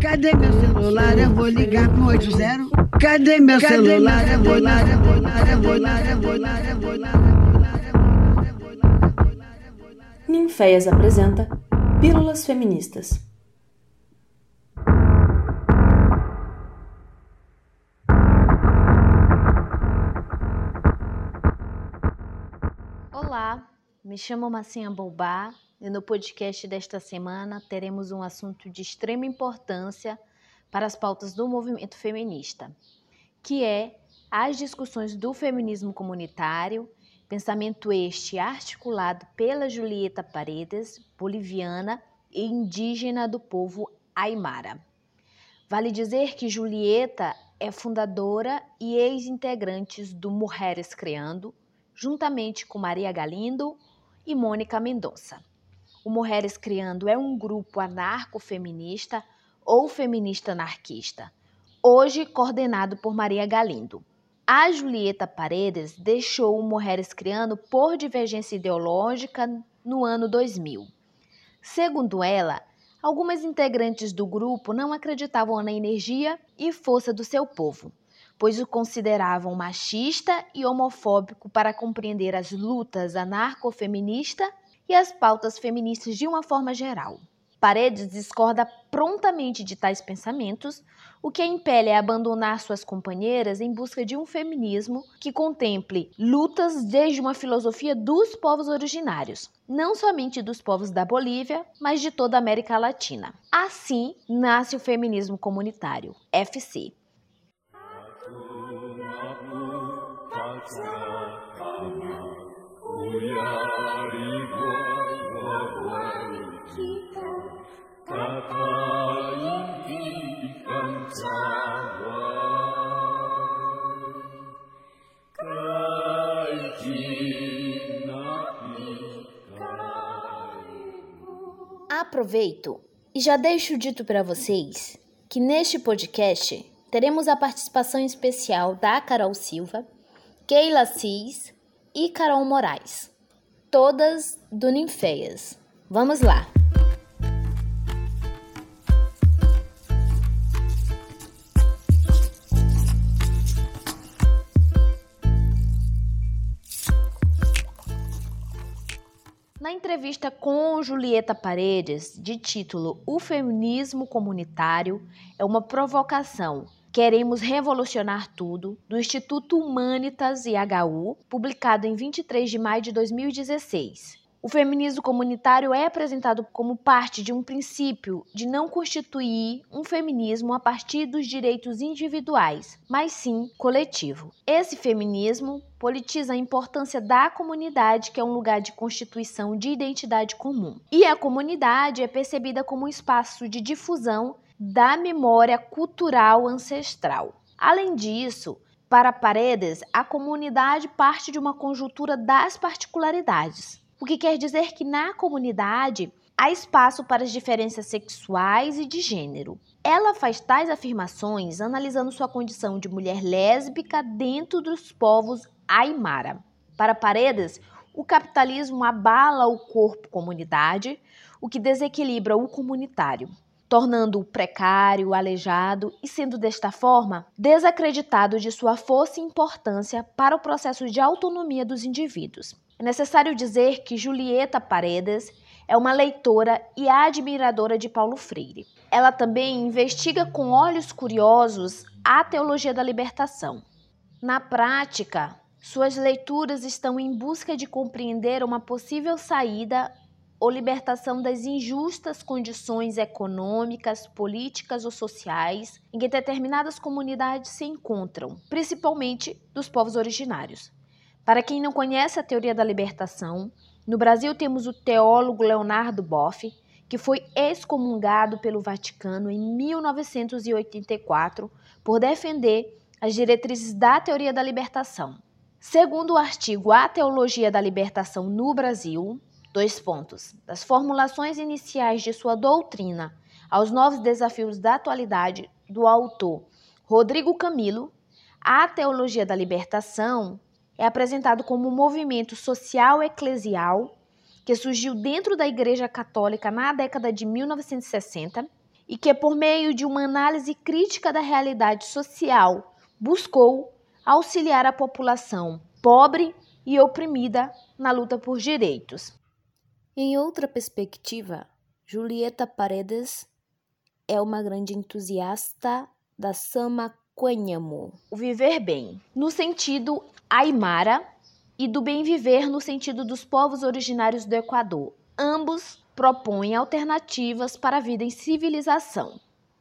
Cadê meu celular? Eu vou ligar pro 80. Cadê meu celular? Eu vou ligar, eu vou ligar, eu vou ligar, eu vou ligar, eu vou ligar. Ninféias apresenta Pílulas Feministas. Olá, me chamo Massinha Boubá e no podcast desta semana teremos um assunto de extrema importância para as pautas do movimento feminista, que é as discussões do feminismo comunitário, pensamento este articulado pela Julieta Paredes, boliviana e indígena do povo Aymara. Vale dizer que Julieta é fundadora e ex-integrantes do Mulheres Criando, juntamente com Maria Galindo e Mônica Mendonça. O Mulheres Criando é um grupo anarcofeminista ou feminista anarquista, hoje coordenado por Maria Galindo. A Julieta Paredes deixou o Mulheres Criando por divergência ideológica no ano 2000. Segundo ela, algumas integrantes do grupo não acreditavam na energia e força do seu povo, pois o consideravam machista e homofóbico para compreender as lutas anarcofeministas e as pautas feministas de uma forma geral. Paredes discorda prontamente de tais pensamentos, o que a impele a abandonar suas companheiras em busca de um feminismo que contemple lutas desde uma filosofia dos povos originários, não somente dos povos da Bolívia, mas de toda a América Latina. Assim nasce o feminismo comunitário, FC. Aproveito e já deixo dito para vocês que neste podcast teremos a participação especial da Carol Silva, Keila Cis e Carol Moraes, todas do Ninféias. Vamos lá! Na entrevista com Julieta Paredes, de título O Feminismo Comunitário é uma provocação. Queremos revolucionar tudo, do Instituto Humanitas e HU, publicado em 23 de maio de 2016. O feminismo comunitário é apresentado como parte de um princípio de não constituir um feminismo a partir dos direitos individuais, mas sim coletivo. Esse feminismo politiza a importância da comunidade, que é um lugar de constituição de identidade comum. E a comunidade é percebida como um espaço de difusão da memória cultural ancestral. Além disso, para Paredes, a comunidade parte de uma conjuntura das particularidades o que quer dizer que na comunidade há espaço para as diferenças sexuais e de gênero. Ela faz tais afirmações analisando sua condição de mulher lésbica dentro dos povos Aymara. Para Paredes, o capitalismo abala o corpo comunidade, o que desequilibra o comunitário, tornando-o precário, aleijado e sendo desta forma desacreditado de sua força e importância para o processo de autonomia dos indivíduos. É necessário dizer que Julieta Paredes é uma leitora e admiradora de Paulo Freire. Ela também investiga com olhos curiosos a teologia da libertação. Na prática, suas leituras estão em busca de compreender uma possível saída ou libertação das injustas condições econômicas, políticas ou sociais em que determinadas comunidades se encontram, principalmente dos povos originários. Para quem não conhece a teoria da libertação, no Brasil temos o teólogo Leonardo Boff, que foi excomungado pelo Vaticano em 1984 por defender as diretrizes da teoria da libertação. Segundo o artigo A Teologia da Libertação no Brasil, dois pontos, das formulações iniciais de sua doutrina aos novos desafios da atualidade do autor Rodrigo Camilo, a Teologia da Libertação é apresentado como um movimento social eclesial que surgiu dentro da Igreja Católica na década de 1960 e que, por meio de uma análise crítica da realidade social, buscou auxiliar a população pobre e oprimida na luta por direitos. Em outra perspectiva, Julieta Paredes é uma grande entusiasta da Samaquanhamu, o viver bem, no sentido aimara, e do bem viver no sentido dos povos originários do Equador. Ambos propõem alternativas para a vida em civilização.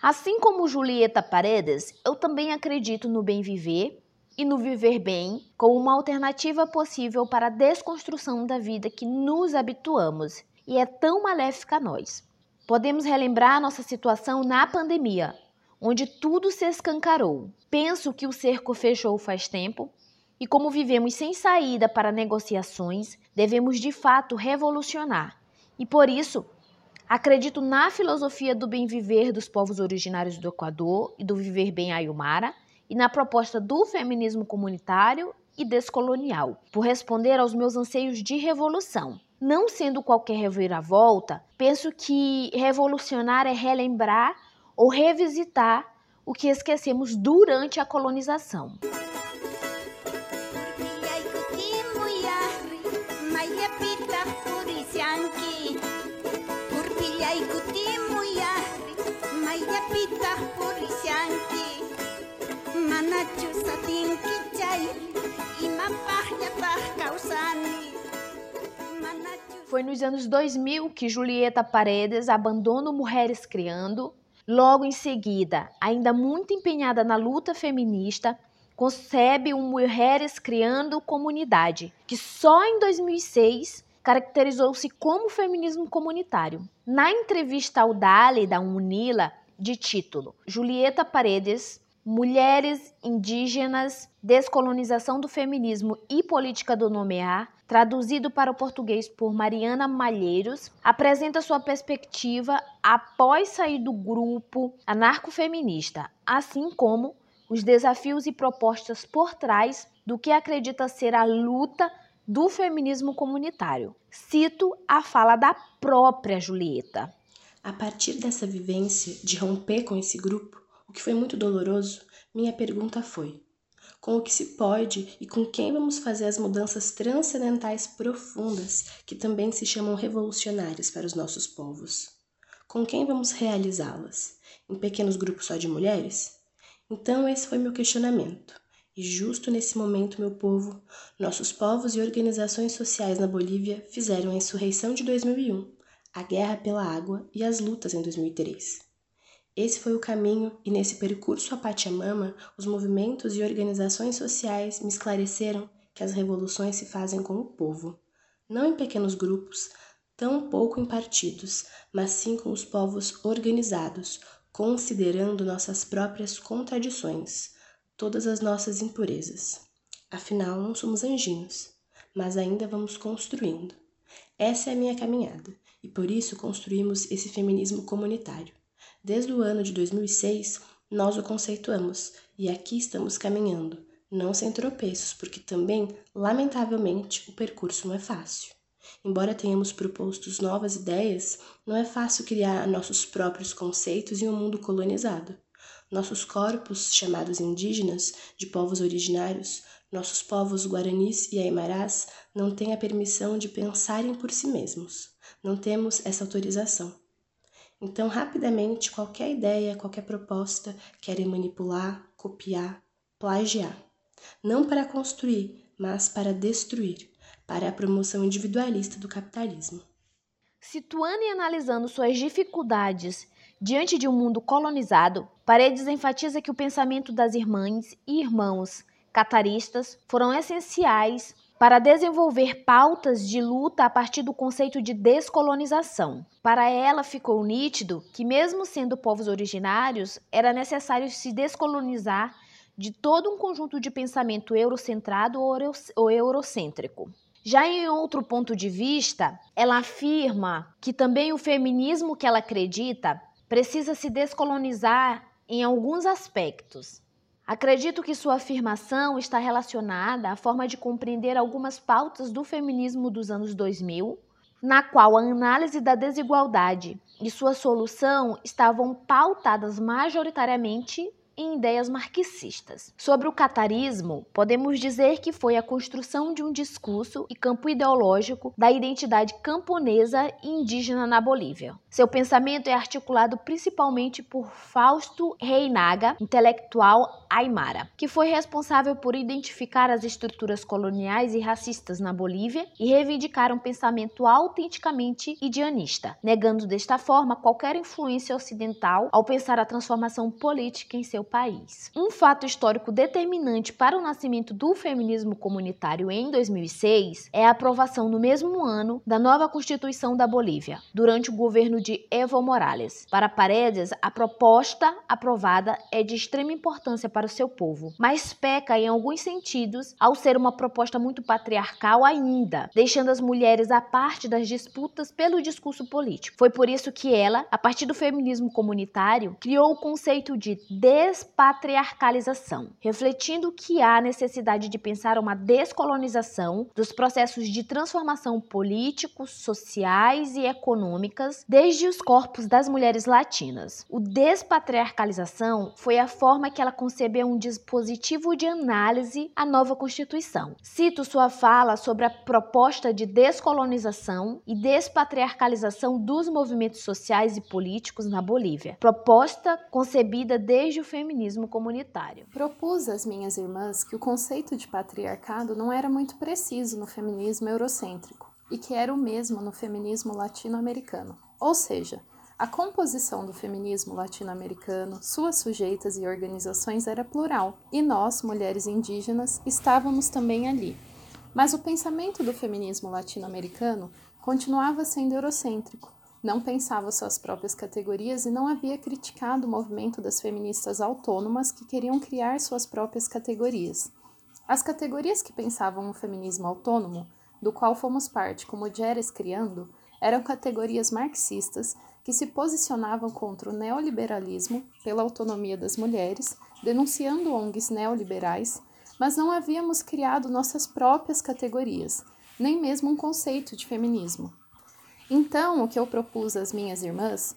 Assim como Julieta Paredes, eu também acredito no bem viver e no viver bem como uma alternativa possível para a desconstrução da vida que nos habituamos e é tão maléfica a nós. Podemos relembrar nossa situação na pandemia, onde tudo se escancarou. Penso que o cerco fechou faz tempo e, como vivemos sem saída para negociações, devemos de fato revolucionar. E por isso, acredito na filosofia do bem viver dos povos originários do Equador e do viver bem ayumara e na proposta do feminismo comunitário e descolonial, por responder aos meus anseios de revolução. Não sendo qualquer reviravolta, penso que revolucionar é relembrar ou revisitar o que esquecemos durante a colonização. Foi nos anos 2000 que Julieta Paredes abandona Mulheres Criando. Logo em seguida, ainda muito empenhada na luta feminista, concebe o Mulheres Criando Comunidade, que só em 2006 caracterizou-se como feminismo comunitário. Na entrevista ao Dali da Unila, de título Julieta Paredes, Mulheres Indígenas, Descolonização do Feminismo e Política do Nomear, traduzido para o português por Mariana Malheiros, apresenta sua perspectiva após sair do grupo anarcofeminista, assim como os desafios e propostas por trás do que acredita ser a luta do feminismo comunitário. Cito a fala da própria Julieta. A partir dessa vivência de romper com esse grupo, o que foi muito doloroso, minha pergunta foi: com o que se pode e com quem vamos fazer as mudanças transcendentais profundas que também se chamam revolucionárias para os nossos povos? Com quem vamos realizá-las? Em pequenos grupos só de mulheres? Então, esse foi meu questionamento. E justo nesse momento, meu povo, nossos povos e organizações sociais na Bolívia fizeram a insurreição de 2001, a guerra pela água e as lutas em 2003. Esse foi o caminho, e nesse percurso a Pachamama, os movimentos e organizações sociais me esclareceram que as revoluções se fazem com o povo, não em pequenos grupos, tão pouco em partidos, mas sim com os povos organizados, considerando nossas próprias contradições, todas as nossas impurezas. Afinal, não somos anjinhos, mas ainda vamos construindo. Essa é a minha caminhada, e por isso construímos esse feminismo comunitário Desde o ano de 2006, nós o conceituamos e aqui estamos caminhando, não sem tropeços, porque também, lamentavelmente, o percurso não é fácil. Embora tenhamos propostos novas ideias, não é fácil criar nossos próprios conceitos em um mundo colonizado. Nossos corpos, chamados indígenas, de povos originários, nossos povos guaranis e aimarás, não têm a permissão de pensarem por si mesmos. Não temos essa autorização. Então, rapidamente, qualquer ideia, qualquer proposta querem manipular, copiar, plagiar. Não para construir, mas para destruir, para a promoção individualista do capitalismo. Situando e analisando suas dificuldades diante de um mundo colonizado, Paredes enfatiza que o pensamento das irmãs e irmãos cataristas foram essenciais para desenvolver pautas de luta a partir do conceito de descolonização. Para ela ficou nítido que, mesmo sendo povos originários, era necessário se descolonizar de todo um conjunto de pensamento eurocentrado ou eurocêntrico. Já em outro ponto de vista, ela afirma que também o feminismo que ela acredita precisa se descolonizar em alguns aspectos, Acredito que sua afirmação está relacionada à forma de compreender algumas pautas do feminismo dos anos 2000, na qual a análise da desigualdade e sua solução estavam pautadas majoritariamente em ideias marxistas. Sobre o catarismo, podemos dizer que foi a construção de um discurso e campo ideológico da identidade camponesa e indígena na Bolívia. Seu pensamento é articulado principalmente por Fausto Reinaga, intelectual aimara, que foi responsável por identificar as estruturas coloniais e racistas na Bolívia e reivindicar um pensamento autenticamente indianista, negando desta forma qualquer influência ocidental ao pensar a transformação política em seu país. Um fato histórico determinante para o nascimento do feminismo comunitário em 2006 é a aprovação no mesmo ano da nova Constituição da Bolívia, durante o governo de Evo Morales. Para Paredes, a proposta aprovada é de extrema importância para o seu povo, mas peca em alguns sentidos ao ser uma proposta muito patriarcal ainda, deixando as mulheres à parte das disputas pelo discurso político. Foi por isso que ela, a partir do feminismo comunitário, criou o conceito de des despatriarcalização, refletindo que há necessidade de pensar uma descolonização dos processos de transformação políticos, sociais e econômicas desde os corpos das mulheres latinas. O despatriarcalização foi a forma que ela concebeu um dispositivo de análise à nova Constituição. Cito sua fala sobre a proposta de descolonização e despatriarcalização dos movimentos sociais e políticos na Bolívia, proposta concebida desde o feminismo comunitário. Propus às minhas irmãs que o conceito de patriarcado não era muito preciso no feminismo eurocêntrico e que era o mesmo no feminismo latino-americano. Ou seja, a composição do feminismo latino-americano, suas sujeitas e organizações era plural, e nós, mulheres indígenas, estávamos também ali. Mas o pensamento do feminismo latino-americano continuava sendo eurocêntrico, não pensava suas próprias categorias e não havia criticado o movimento das feministas autônomas que queriam criar suas próprias categorias. As categorias que pensavam o feminismo autônomo, do qual fomos parte como Jeres criando, eram categorias marxistas que se posicionavam contra o neoliberalismo pela autonomia das mulheres, denunciando ONGs neoliberais, mas não havíamos criado nossas próprias categorias, nem mesmo um conceito de feminismo. Então, o que eu propus às minhas irmãs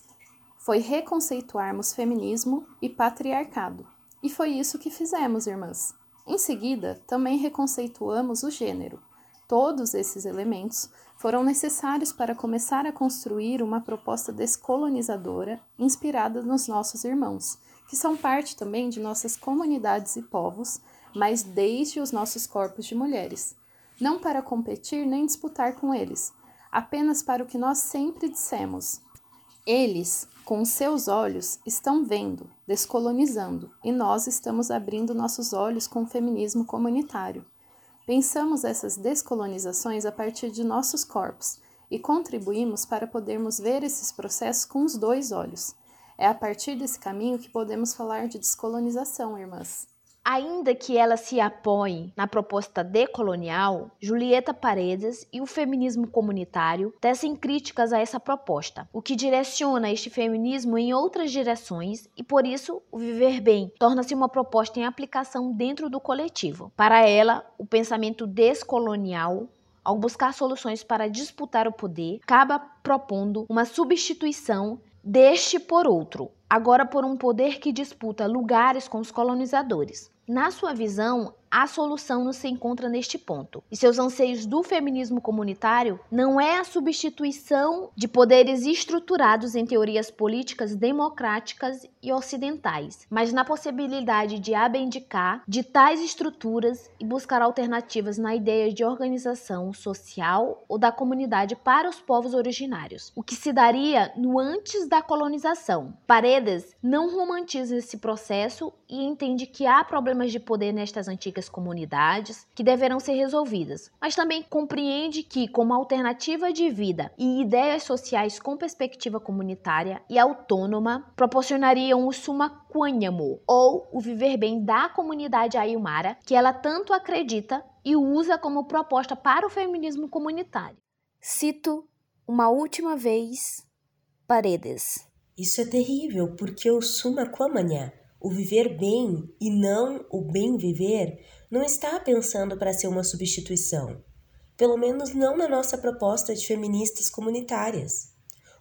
foi reconceituarmos feminismo e patriarcado. E foi isso que fizemos, irmãs. Em seguida, também reconceituamos o gênero. Todos esses elementos foram necessários para começar a construir uma proposta descolonizadora inspirada nos nossos irmãos, que são parte também de nossas comunidades e povos, mas desde os nossos corpos de mulheres. Não para competir nem disputar com eles, apenas para o que nós sempre dissemos. Eles, com seus olhos, estão vendo, descolonizando, e nós estamos abrindo nossos olhos com o feminismo comunitário. Pensamos essas descolonizações a partir de nossos corpos e contribuímos para podermos ver esses processos com os dois olhos. É a partir desse caminho que podemos falar de descolonização, irmãs. Ainda que ela se apoie na proposta decolonial, Julieta Paredes e o feminismo comunitário tecem críticas a essa proposta, o que direciona este feminismo em outras direções e, por isso, o viver bem torna-se uma proposta em aplicação dentro do coletivo. Para ela, o pensamento descolonial ao buscar soluções para disputar o poder, acaba propondo uma substituição deste por outro, agora por um poder que disputa lugares com os colonizadores. Na sua visão, a solução não se encontra neste ponto. E seus anseios do feminismo comunitário não é a substituição de poderes estruturados em teorias políticas democráticas e ocidentais, mas na possibilidade de abdicar de tais estruturas e buscar alternativas na ideia de organização social ou da comunidade para os povos originários, o que se daria no antes da colonização. Paredes não romantiza esse processo e entende que há problemas de poder nestas antigas comunidades que deverão ser resolvidas, mas também compreende que, como alternativa de vida e ideias sociais com perspectiva comunitária e autônoma, proporcionariam o sumaquânhamo, ou o viver bem da comunidade aimara, que ela tanto acredita e usa como proposta para o feminismo comunitário. Cito uma última vez Paredes. Isso é terrível, porque o sumaquamanhã o viver bem e não o bem viver não está pensando para ser uma substituição. pelo menos não na nossa proposta de feministas comunitárias.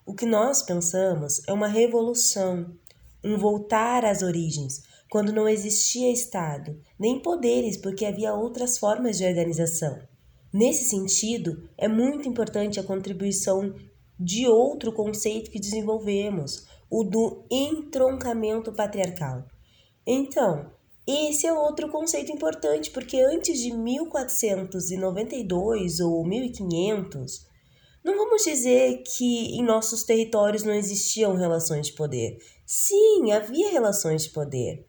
O que nós pensamos é uma revolução, um voltar às origens, quando não existia Estado, nem poderes, porque havia outras formas de organização. Nesse sentido, é muito importante a contribuição de outro conceito que desenvolvemos, o do entroncamento patriarcal. Então, esse é outro conceito importante, porque antes de 1492 ou 1500, não vamos dizer que em nossos territórios não existiam relações de poder. Sim, havia relações de poder.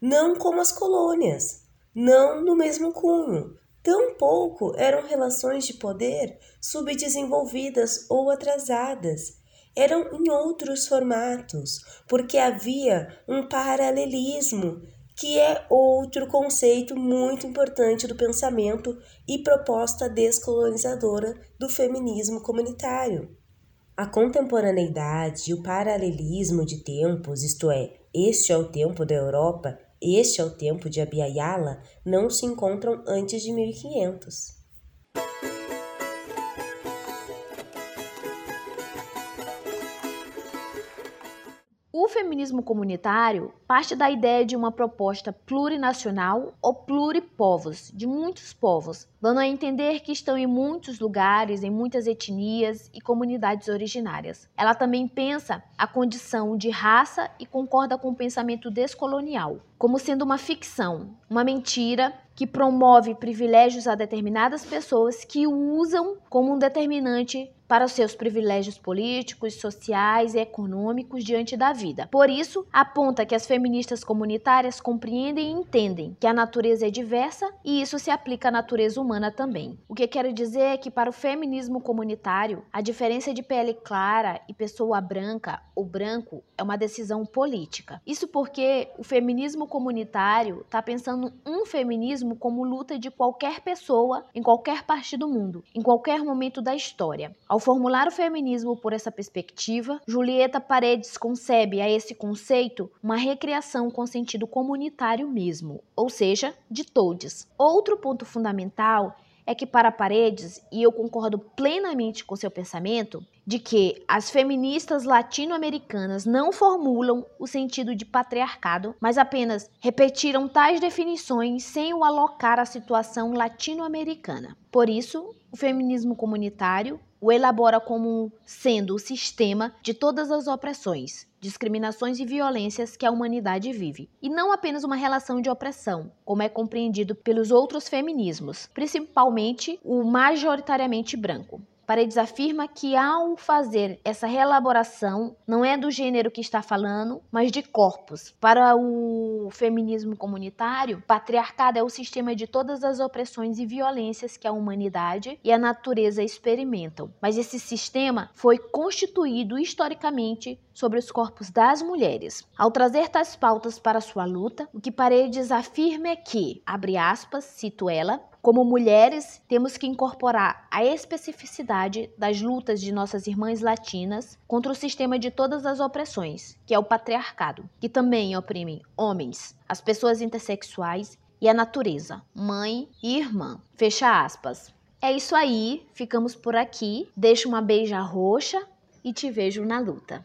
Não como as colônias, não no mesmo cunho. Tampouco eram relações de poder subdesenvolvidas ou atrasadas. Eram em outros formatos, porque havia um paralelismo que é outro conceito muito importante do pensamento e proposta descolonizadora do feminismo comunitário. A contemporaneidade e o paralelismo de tempos, isto é, este é o tempo da Europa, este é o tempo de Abiyala, não se encontram antes de 1500. O feminismo comunitário parte da ideia de uma proposta plurinacional ou pluripovos, de muitos povos, dando a entender que estão em muitos lugares, em muitas etnias e comunidades originárias. Ela também pensa a condição de raça e concorda com o pensamento descolonial, como sendo uma ficção, uma mentira que promove privilégios a determinadas pessoas que usam como um determinante para os seus privilégios políticos, sociais e econômicos diante da vida. Por isso, aponta que as feministas comunitárias compreendem e entendem que a natureza é diversa e isso se aplica à natureza humana também. O que quero dizer é que para o feminismo comunitário, a diferença de pele clara e pessoa branca ou branco é uma decisão política. Isso porque o feminismo comunitário está pensando um feminismo como luta de qualquer pessoa em qualquer parte do mundo, em qualquer momento da história. Ao formular o feminismo por essa perspectiva, Julieta Paredes concebe a esse conceito uma recriação com sentido comunitário mesmo, ou seja, de todos. Outro ponto fundamental é que para Paredes, e eu concordo plenamente com seu pensamento, de que as feministas latino-americanas não formulam o sentido de patriarcado, mas apenas repetiram tais definições sem o alocar à situação latino-americana. Por isso, o feminismo comunitário o elabora como sendo o sistema de todas as opressões, discriminações e violências que a humanidade vive, e não apenas uma relação de opressão, como é compreendido pelos outros feminismos, principalmente o majoritariamente branco. Paredes afirma que ao fazer essa reelaboração, não é do gênero que está falando, mas de corpos. Para o feminismo comunitário, patriarcado é o sistema de todas as opressões e violências que a humanidade e a natureza experimentam. Mas esse sistema foi constituído historicamente sobre os corpos das mulheres. Ao trazer tais pautas para sua luta, o que Paredes afirma é que, abre aspas, cito ela, como mulheres, temos que incorporar a especificidade das lutas de nossas irmãs latinas contra o sistema de todas as opressões, que é o patriarcado, que também oprime homens, as pessoas intersexuais e a natureza, mãe e irmã. Fecha aspas. É isso aí, ficamos por aqui. Deixo uma beija roxa e te vejo na luta.